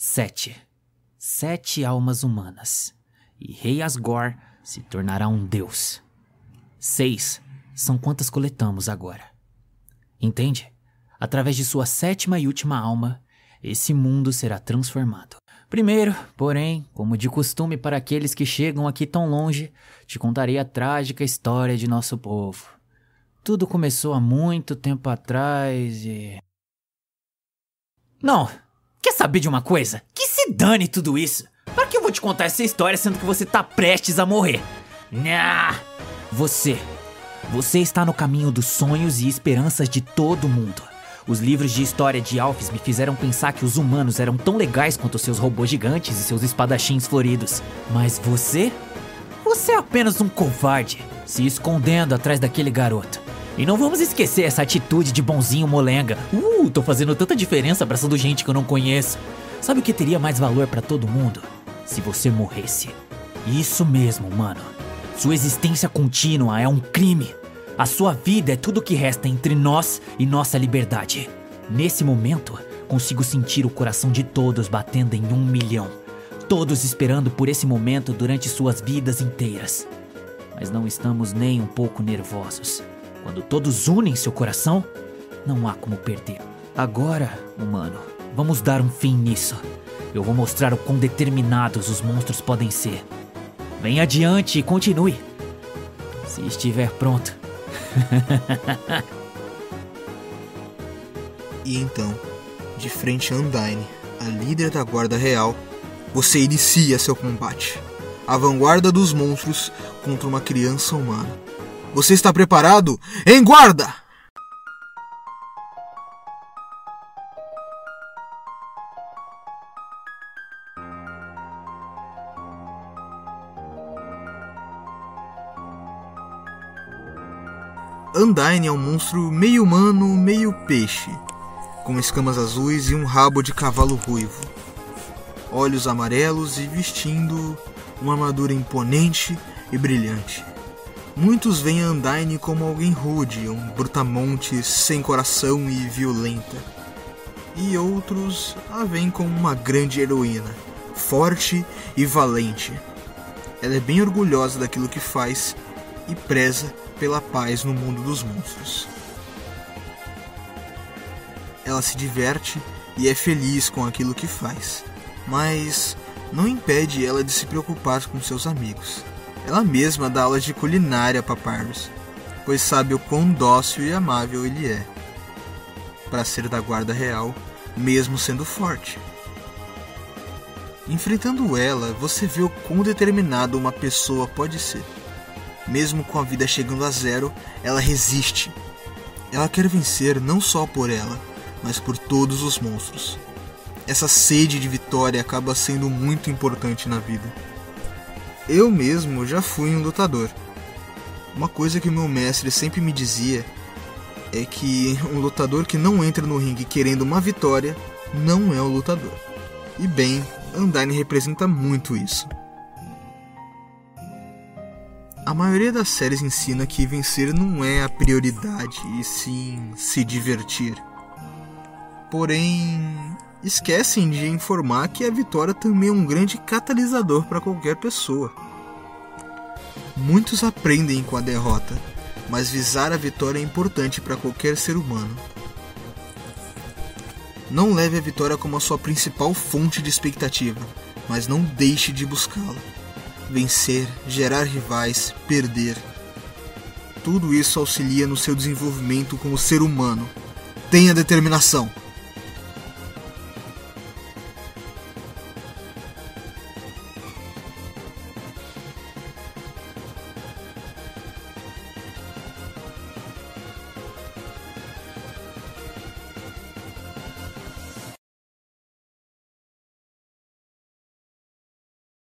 Sete. Sete almas humanas. E Rei Asgore se tornará um deus. Seis são quantas coletamos agora. Entende? Através de sua sétima e última alma, esse mundo será transformado. Primeiro, porém, como de costume para aqueles que chegam aqui tão longe, te contarei a trágica história de nosso povo. Tudo começou há muito tempo atrás e. Não! Quer saber de uma coisa? Que se dane tudo isso! Para que eu vou te contar essa história sendo que você tá prestes a morrer? Nha! Você. Você está no caminho dos sonhos e esperanças de todo mundo. Os livros de história de Alphys me fizeram pensar que os humanos eram tão legais quanto seus robôs gigantes e seus espadachins floridos. Mas você? Você é apenas um covarde, se escondendo atrás daquele garoto. E não vamos esquecer essa atitude de bonzinho molenga. Uh, tô fazendo tanta diferença abraçando gente que eu não conheço. Sabe o que teria mais valor para todo mundo? Se você morresse. Isso mesmo, mano. Sua existência contínua é um crime. A sua vida é tudo o que resta entre nós e nossa liberdade. Nesse momento, consigo sentir o coração de todos batendo em um milhão. Todos esperando por esse momento durante suas vidas inteiras. Mas não estamos nem um pouco nervosos. Quando todos unem seu coração, não há como perder. Agora, humano, vamos dar um fim nisso. Eu vou mostrar o quão determinados os monstros podem ser. Vem adiante e continue. Se estiver pronto. e então, de frente a Undyne, a líder da Guarda Real, você inicia seu combate. A vanguarda dos monstros contra uma criança humana. Você está preparado? Em guarda! Undyne é um monstro meio humano, meio peixe, com escamas azuis e um rabo de cavalo ruivo. Olhos amarelos e vestindo uma armadura imponente e brilhante. Muitos veem Undyne como alguém rude, um brutamonte sem coração e violenta. E outros a veem como uma grande heroína, forte e valente. Ela é bem orgulhosa daquilo que faz e preza pela paz no mundo dos monstros. Ela se diverte e é feliz com aquilo que faz, mas não impede ela de se preocupar com seus amigos. Ela mesma dá aulas de culinária para Parvus, pois sabe o quão dócil e amável ele é. Para ser da guarda real, mesmo sendo forte. Enfrentando ela, você vê o quão determinado uma pessoa pode ser. Mesmo com a vida chegando a zero, ela resiste. Ela quer vencer não só por ela, mas por todos os monstros. Essa sede de vitória acaba sendo muito importante na vida. Eu mesmo já fui um lutador. Uma coisa que meu mestre sempre me dizia é que um lutador que não entra no ringue querendo uma vitória não é um lutador. E bem, Undyne representa muito isso. A maioria das séries ensina que vencer não é a prioridade, e sim se divertir. Porém, esquecem de informar que a vitória também é um grande catalisador para qualquer pessoa. Muitos aprendem com a derrota, mas visar a vitória é importante para qualquer ser humano. Não leve a vitória como a sua principal fonte de expectativa, mas não deixe de buscá-la. Vencer, gerar rivais, perder. Tudo isso auxilia no seu desenvolvimento como ser humano. Tenha determinação.